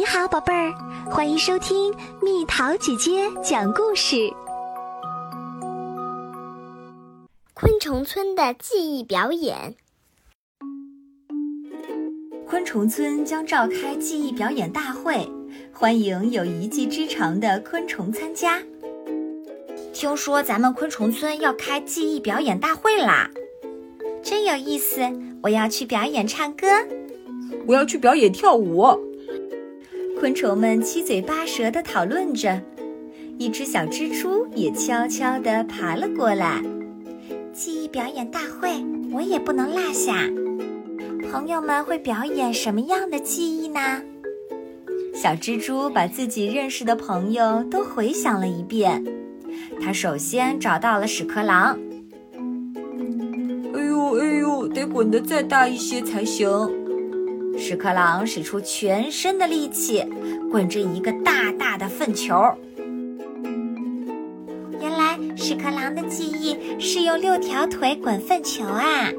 你好，宝贝儿，欢迎收听蜜桃姐姐讲故事。昆虫村的记忆表演。昆虫村将召开记忆表演大会，欢迎有一技之长的昆虫参加。听说咱们昆虫村要开记忆表演大会啦，真有意思！我要去表演唱歌，我要去表演跳舞。昆虫们七嘴八舌地讨论着，一只小蜘蛛也悄悄地爬了过来。记忆表演大会，我也不能落下。朋友们会表演什么样的记忆呢？小蜘蛛把自己认识的朋友都回想了一遍。他首先找到了屎壳郎。哎呦哎呦，得滚得再大一些才行。屎壳郎使出全身的力气，滚着一个大大的粪球。原来屎壳郎的记忆是用六条腿滚粪球啊！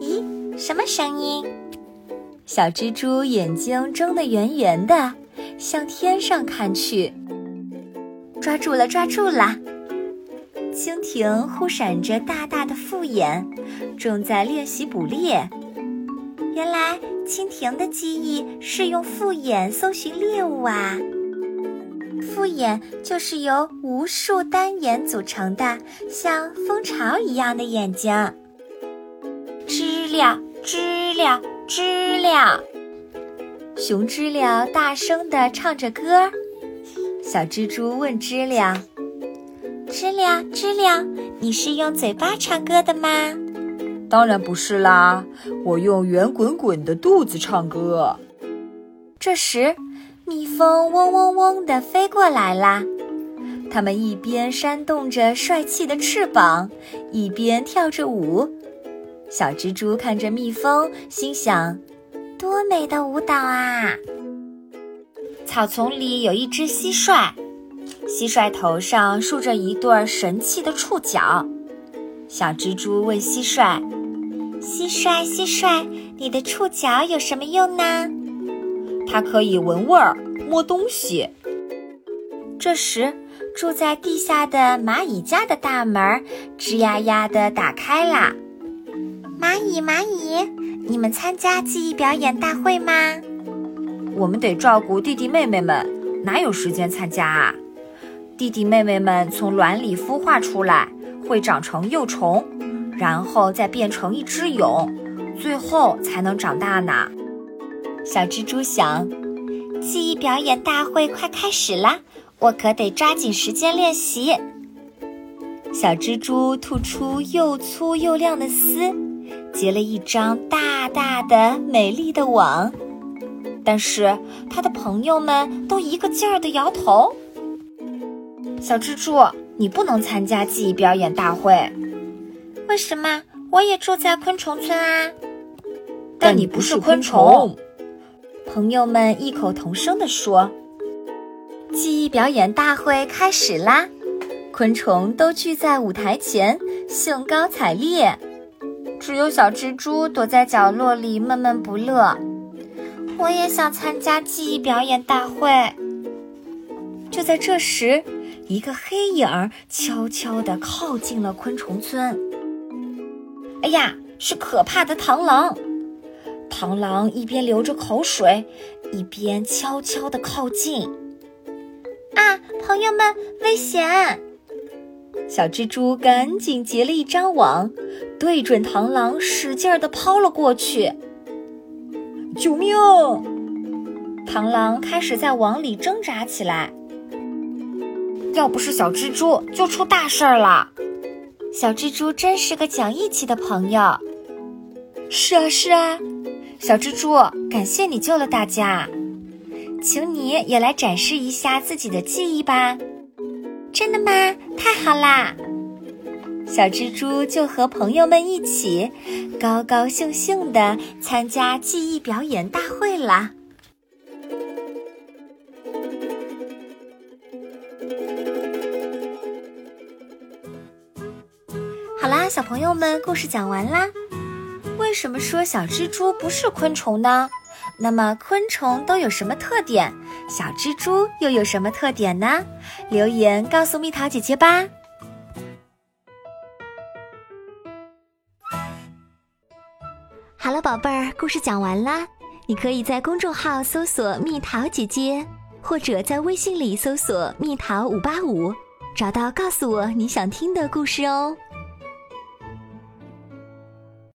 咦什么声音？小蜘蛛眼睛睁得圆圆的，向天上看去。抓住了，抓住了！蜻蜓忽闪着大大的复眼，正在练习捕猎。原来蜻蜓的记忆是用复眼搜寻猎物啊！复眼就是由无数单眼组成的，像蜂巢一样的眼睛。知了。知了，知了，熊知了大声地唱着歌。小蜘蛛问知了：“知了，知了，你是用嘴巴唱歌的吗？”“当然不是啦，我用圆滚滚的肚子唱歌。”这时，蜜蜂嗡嗡嗡地飞过来啦。它们一边扇动着帅气的翅膀，一边跳着舞。小蜘蛛看着蜜蜂，心想：“多美的舞蹈啊！”草丛里有一只蟋蟀，蟋蟀头上竖着一对神气的触角。小蜘蛛问蟋蟀：“蟋蟀，蟋蟀，你的触角有什么用呢？”“它可以闻味儿，摸东西。”这时，住在地下的蚂蚁家的大门吱呀呀地打开啦。蚂蚁，蚂蚁，你们参加记忆表演大会吗？我们得照顾弟弟妹妹们，哪有时间参加啊？弟弟妹妹们从卵里孵化出来，会长成幼虫，然后再变成一只蛹，最后才能长大呢。小蜘蛛想，记忆表演大会快开始啦，我可得抓紧时间练习。小蜘蛛吐出又粗又亮的丝。结了一张大大的、美丽的网，但是他的朋友们都一个劲儿地摇头。小蜘蛛，你不能参加记忆表演大会。为什么？我也住在昆虫村啊。但你不是昆虫。朋友们异口同声地说。记忆表演大会开始啦！昆虫都聚在舞台前，兴高采烈。只有小蜘蛛躲在角落里闷闷不乐。我也想参加记忆表演大会。就在这时，一个黑影儿悄悄地靠近了昆虫村。哎呀，是可怕的螳螂！螳螂一边流着口水，一边悄悄地靠近。啊，朋友们，危险！小蜘蛛赶紧结了一张网，对准螳螂使劲地抛了过去。救命！螳螂开始在网里挣扎起来。要不是小蜘蛛，就出大事儿了。小蜘蛛真是个讲义气的朋友。是啊，是啊，小蜘蛛，感谢你救了大家，请你也来展示一下自己的记忆吧。真的吗？太好啦！小蜘蛛就和朋友们一起，高高兴兴地参加记忆表演大会了。小朋友们，故事讲完啦。为什么说小蜘蛛不是昆虫呢？那么昆虫都有什么特点？小蜘蛛又有什么特点呢？留言告诉蜜桃姐姐吧。好了，宝贝儿，故事讲完啦。你可以在公众号搜索“蜜桃姐姐”，或者在微信里搜索“蜜桃五八五”，找到告诉我你想听的故事哦。